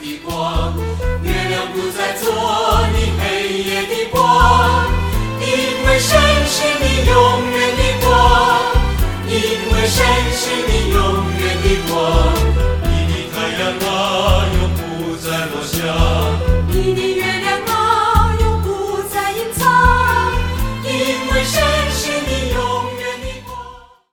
的光，月亮不再做你黑夜的光，因为神是你永远的光，因为神是你永远的光。你的太阳啊，永不再落下；你的月亮啊，永不再隐藏，因为神是你永远的光。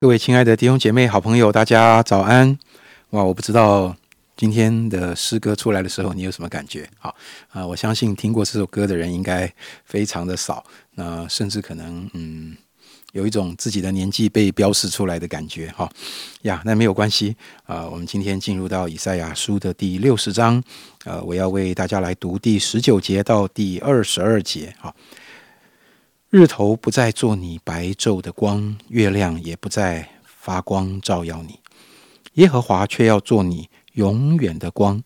各位亲爱的弟兄姐妹、好朋友，大家早安！哇，我不知道今天的诗歌出来的时候，你有什么感觉？好啊、我相信听过这首歌的人应该非常的少，那甚至可能嗯，有一种自己的年纪被标示出来的感觉。哈呀，那没有关系啊、我们今天进入到以赛亚书的第六十章，呃，我要为大家来读第十九节到第二十二节。好。日头不再做你白昼的光，月亮也不再发光照耀你。耶和华却要做你永远的光，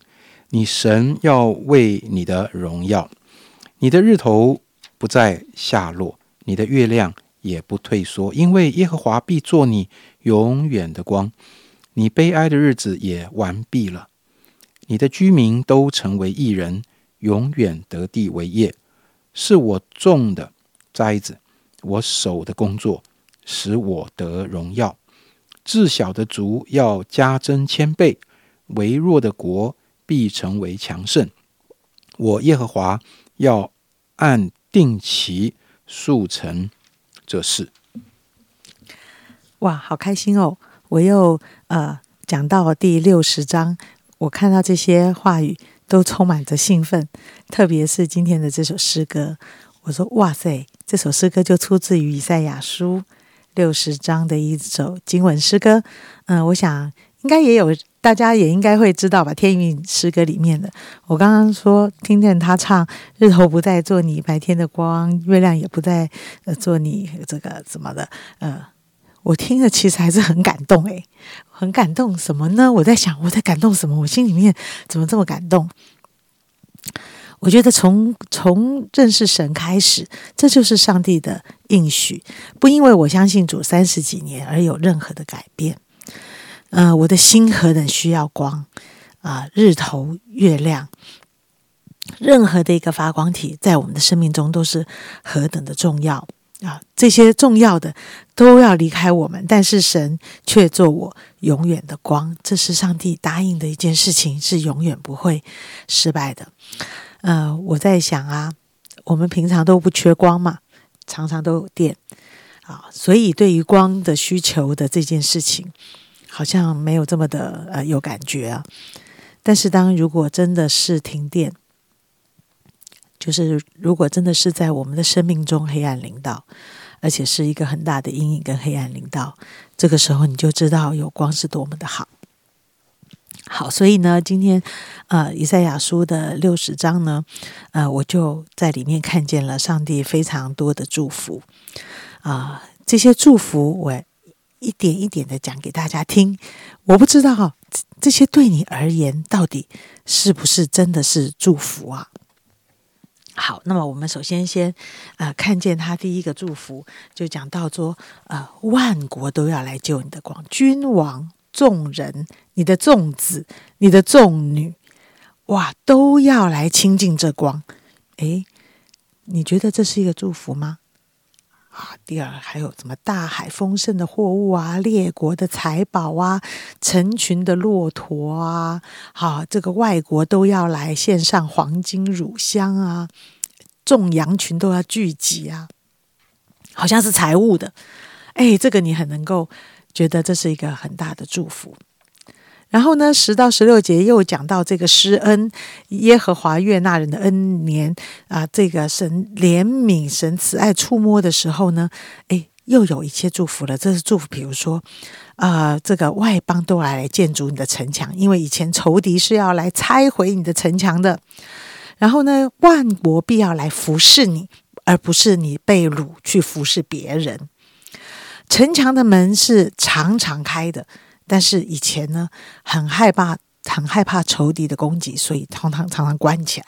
你神要为你的荣耀。你的日头不再下落，你的月亮也不退缩，因为耶和华必做你永远的光。你悲哀的日子也完毕了，你的居民都成为义人，永远得地为业。是我种的栽子，我手的工作，使我得荣耀。至小的族要加增千倍，微弱的国必成为强盛。我耶和华要按定期速成这事。哇，好开心哦！我又呃讲到第六十章，我看到这些话语都充满着兴奋，特别是今天的这首诗歌，我说哇塞，这首诗歌就出自于以赛亚书六十章的一首经文诗歌。嗯、我想应该也有大家也应该会知道吧，天韵诗歌里面的。我刚刚说听见他唱“日头不再做你白天的光，月亮也不再呃做你这个怎么的”，呃，我听了其实还是很感动诶，很感动什么呢？我在想我在感动什么？我心里面怎么这么感动？我觉得从从认识神开始，这就是上帝的应许，不因为我相信主三十几年而有任何的改变。呃，我的心何等需要光啊、日头、月亮，任何的一个发光体，在我们的生命中都是何等的重要啊！这些重要的都要离开我们，但是神却做我永远的光，这是上帝答应的一件事情，是永远不会失败的。呃，我在想啊，我们平常都不缺光嘛，常常都有电啊，所以对于光的需求的这件事情，好像没有这么的呃有感觉啊。但是当如果真的是停电，就是如果真的是在我们的生命中黑暗临到，而且是一个很大的阴影跟黑暗临到，这个时候你就知道有光是多么的好。好，所以呢，今天呃，以赛亚书的六十章呢，呃，我就在里面看见了上帝非常多的祝福啊、这些祝福我一点一点的讲给大家听。我不知道，这些对你而言到底是不是真的是祝福啊？好，那么我们首先先呃看见他第一个祝福，就讲到说，呃，万国都要来救你的光，君王、众人、你的众子、你的众女，哇，都要来亲近这光。诶，你觉得这是一个祝福吗？啊，第二还有什么大海丰盛的货物啊，列国的财宝啊，成群的骆驼啊，好、这个外国都要来献上黄金乳香啊，众羊群都要聚集啊，好像是财务的，哎，这个你很能够觉得这是一个很大的祝福。然后呢，十到十六节又讲到这个施恩，耶和华悦纳人的恩年啊、这个神怜悯、神慈爱触摸的时候呢，诶，又有一些祝福了。这是祝福，比如说，啊，这个外邦都来来建筑你的城墙，因为以前仇敌是要来拆毁你的城墙的。然后呢，万国必要来服侍你，而不是你被掳去服侍别人。城墙的门是常常开的，但是以前呢，很害怕，很害怕仇敌的攻击，所以常常常常关起来。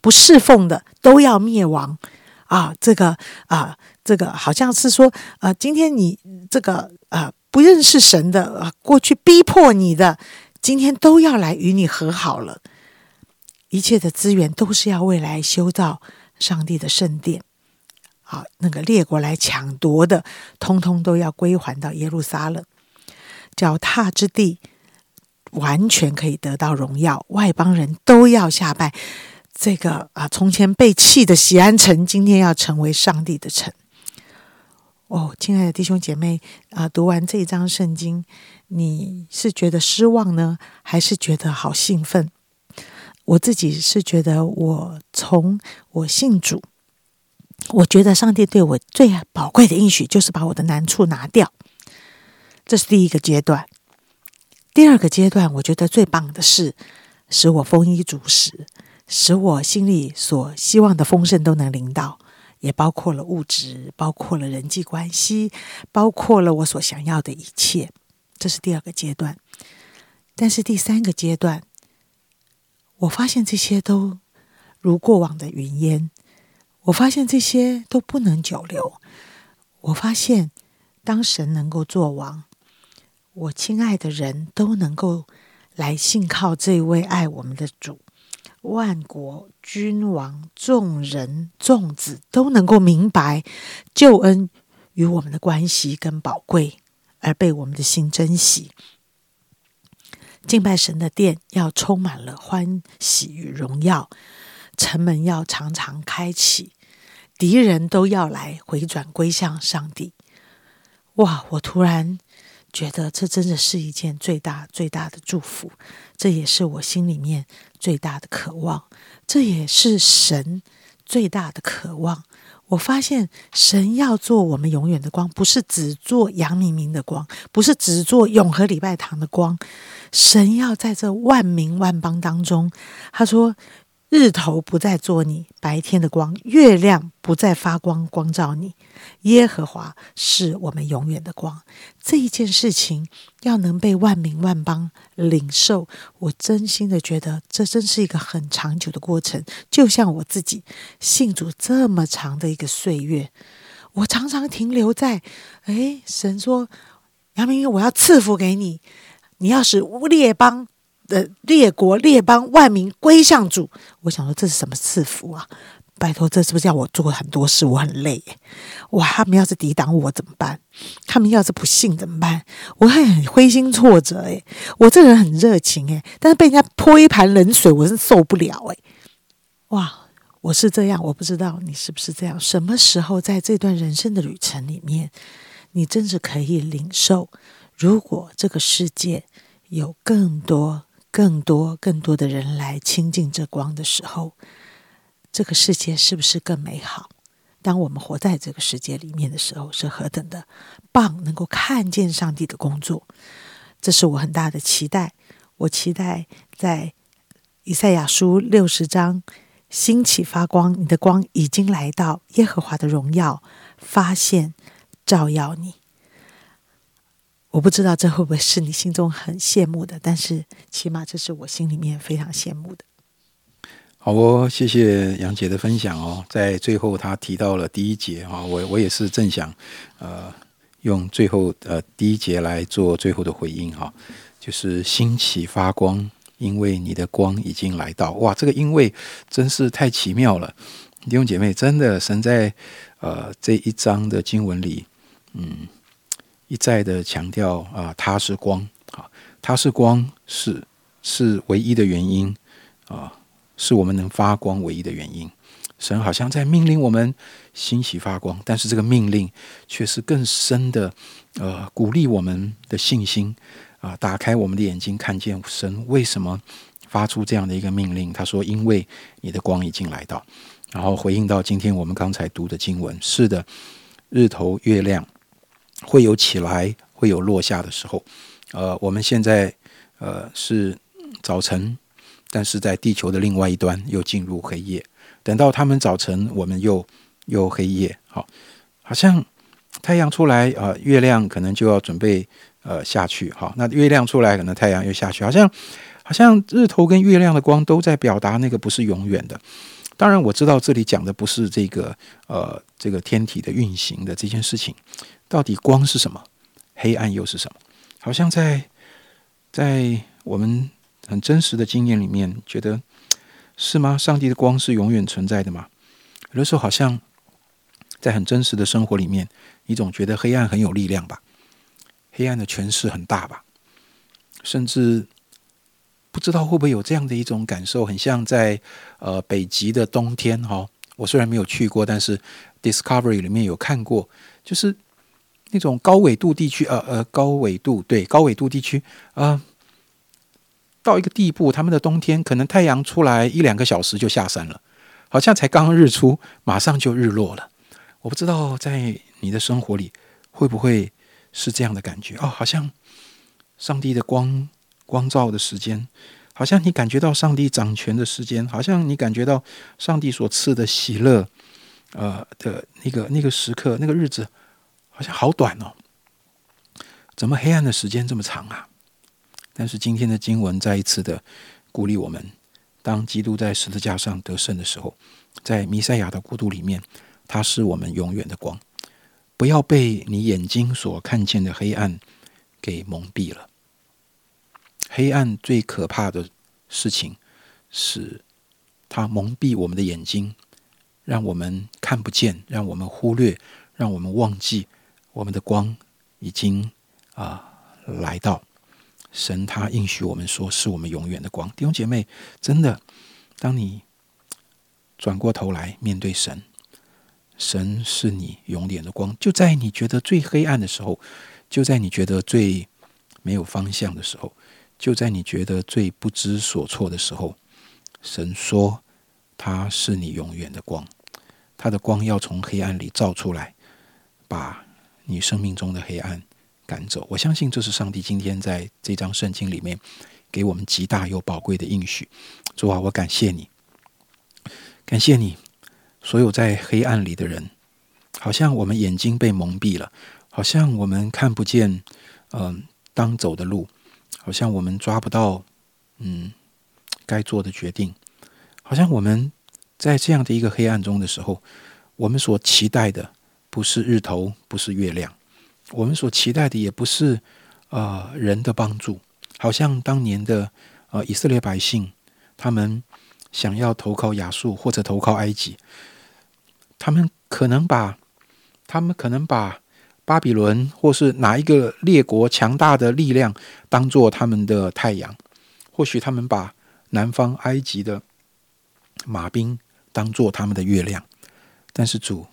不侍奉的都要灭亡啊！这个啊，这个好像是说，啊，今天你这个啊不认识神的啊，过去逼迫你的今天都要来与你和好了。一切的资源都是要未来修造上帝的圣殿，啊，那个列国来抢夺的，通通都要归还到耶路撒冷，脚踏之地完全可以得到荣耀，外邦人都要下拜。这个啊，从前被弃的西安城，今天要成为上帝的城。哦，亲爱的弟兄姐妹啊，读完这一章圣经，你是觉得失望呢，还是觉得好兴奋？我自己是觉得，我从我信主，我觉得上帝对我最宝贵的应许就是把我的难处拿掉，这是第一个阶段。第二个阶段，我觉得最棒的是使我丰衣足食。使我心里所希望的丰盛都能领到，也包括了物质，包括了人际关系，包括了我所想要的一切。这是第二个阶段。但是第三个阶段，我发现这些都如过往的云烟。我发现这些都不能久留。我发现，当神能够做王，我亲爱的人都能够来信靠这位爱我们的主。万国君王、众人、众子都能够明白救恩与我们的关系跟宝贵，而被我们的心珍惜。敬拜神的殿要充满了欢喜与荣耀，城门要常常开启，敌人都要来回转归向上帝。哇！我突然觉得这真的是一件最大最大的祝福，这也是我心里面。最大的渴望，这也是神最大的渴望。我发现神要做我们永远的光，不是只做杨明明的光，不是只做永和礼拜堂的光。神要在这万民万邦当中，他说。日头不再做你白天的光，月亮不再发光光照你。耶和华是我们永远的光。这一件事情要能被万民万邦领受，我真心的觉得这真是一个很长久的过程。就像我自己信主这么长的一个岁月，我常常停留在：哎，神说杨明，我要赐福给你，你要使列邦。的列国列邦万民归向主，我想说这是什么赐福啊？拜托，这是不是叫我做很多事？我很累耶！哇，他们要是抵挡我怎么办？他们要是不信怎么办？我会很灰心挫折诶，我这人很热情诶，但是被人家泼一盘冷水，我是受不了诶。哇，我是这样，我不知道你是不是这样。什么时候在这段人生的旅程里面，你真是可以领受？如果这个世界有更多。更多、更多的人来亲近这光的时候，这个世界是不是更美好？当我们活在这个世界里面的时候，是何等的棒！能够看见上帝的工作，这是我很大的期待。我期待在以赛亚书六十章兴起发光，你的光已经来到，耶和华的荣耀发现照耀你。我不知道这会不会是你心中很羡慕的，但是起码这是我心里面非常羡慕的。好哦，谢谢杨姐的分享哦。在最后，她提到了第一节啊，我我也是正想呃用最后呃第一节来做最后的回应哈，就是兴起发光，因为你的光已经来到。哇，这个因为真是太奇妙了，弟兄姐妹，真的神在呃这一章的经文里，嗯。一再的强调啊，他是光啊，他是光是是唯一的原因啊，是我们能发光唯一的原因。神好像在命令我们欣喜发光，但是这个命令却是更深的呃，鼓励我们的信心啊，打开我们的眼睛，看见神为什么发出这样的一个命令。他说：“因为你的光已经来到。”然后回应到今天我们刚才读的经文：“是的，日头月亮。”会有起来，会有落下的时候。呃，我们现在呃是早晨，但是在地球的另外一端又进入黑夜。等到他们早晨，我们又又黑夜。好，好像太阳出来啊，月亮可能就要准备呃下去。好，那月亮出来，可能太阳又下去。好像好像日头跟月亮的光都在表达那个不是永远的。当然，我知道这里讲的不是这个呃这个天体的运行的这件事情。到底光是什么？黑暗又是什么？好像在在我们很真实的经验里面，觉得是吗？上帝的光是永远存在的吗？有的时候好像在很真实的生活里面，你总觉得黑暗很有力量吧？黑暗的权势很大吧？甚至不知道会不会有这样的一种感受，很像在呃北极的冬天哈。我虽然没有去过，但是 Discovery 里面有看过，就是那种高纬度地区，呃呃，高纬度对高纬度地区，啊，到一个地步，他们的冬天可能太阳出来一两个小时就下山了，好像才刚刚日出，马上就日落了。我不知道在你的生活里会不会是这样的感觉哦，好像上帝的光光照的时间。好像你感觉到上帝掌权的时间，好像你感觉到上帝所赐的喜乐，呃的那个那个时刻，那个日子，好像好短哦。怎么黑暗的时间这么长啊？但是今天的经文再一次的鼓励我们：当基督在十字架上得胜的时候，在弥赛亚的国度里面，他是我们永远的光。不要被你眼睛所看见的黑暗给蒙蔽了。黑暗最可怕的事情是，它蒙蔽我们的眼睛，让我们看不见，让我们忽略，让我们忘记我们的光已经啊来到。神他应许我们说，是我们永远的光。弟兄姐妹，真的，当你转过头来面对神，神是你永远的光。就在你觉得最黑暗的时候，就在你觉得最没有方向的时候。就在你觉得最不知所措的时候，神说：“他是你永远的光，他的光要从黑暗里照出来，把你生命中的黑暗赶走。”我相信这是上帝今天在这张圣经里面给我们极大又宝贵的应许。主啊，我感谢你，感谢你，所有在黑暗里的人，好像我们眼睛被蒙蔽了，好像我们看不见，嗯，当走的路。好像我们抓不到，嗯，该做的决定。好像我们在这样的一个黑暗中的时候，我们所期待的不是日头，不是月亮，我们所期待的也不是呃人的帮助。好像当年的呃以色列百姓，他们想要投靠亚述或者投靠埃及，他们可能把，他们可能把。巴比伦或是哪一个列国强大的力量当做他们的太阳，或许他们把南方埃及的马兵当做他们的月亮。但是主，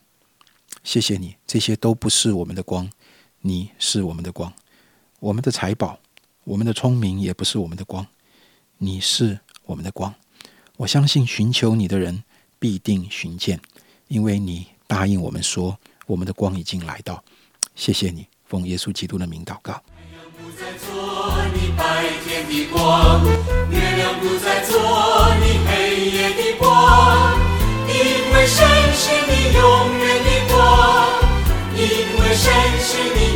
谢谢你这些都不是我们的光你是我们的光。我们的财宝我们的聪明也不是我们的光你是我们的光。我相信寻求你的人必定寻见因为你答应我们说我们的光已经来到。谢谢你奉耶稣基督的名祷告。白天的光月亮不再做黑夜的光你永神是你。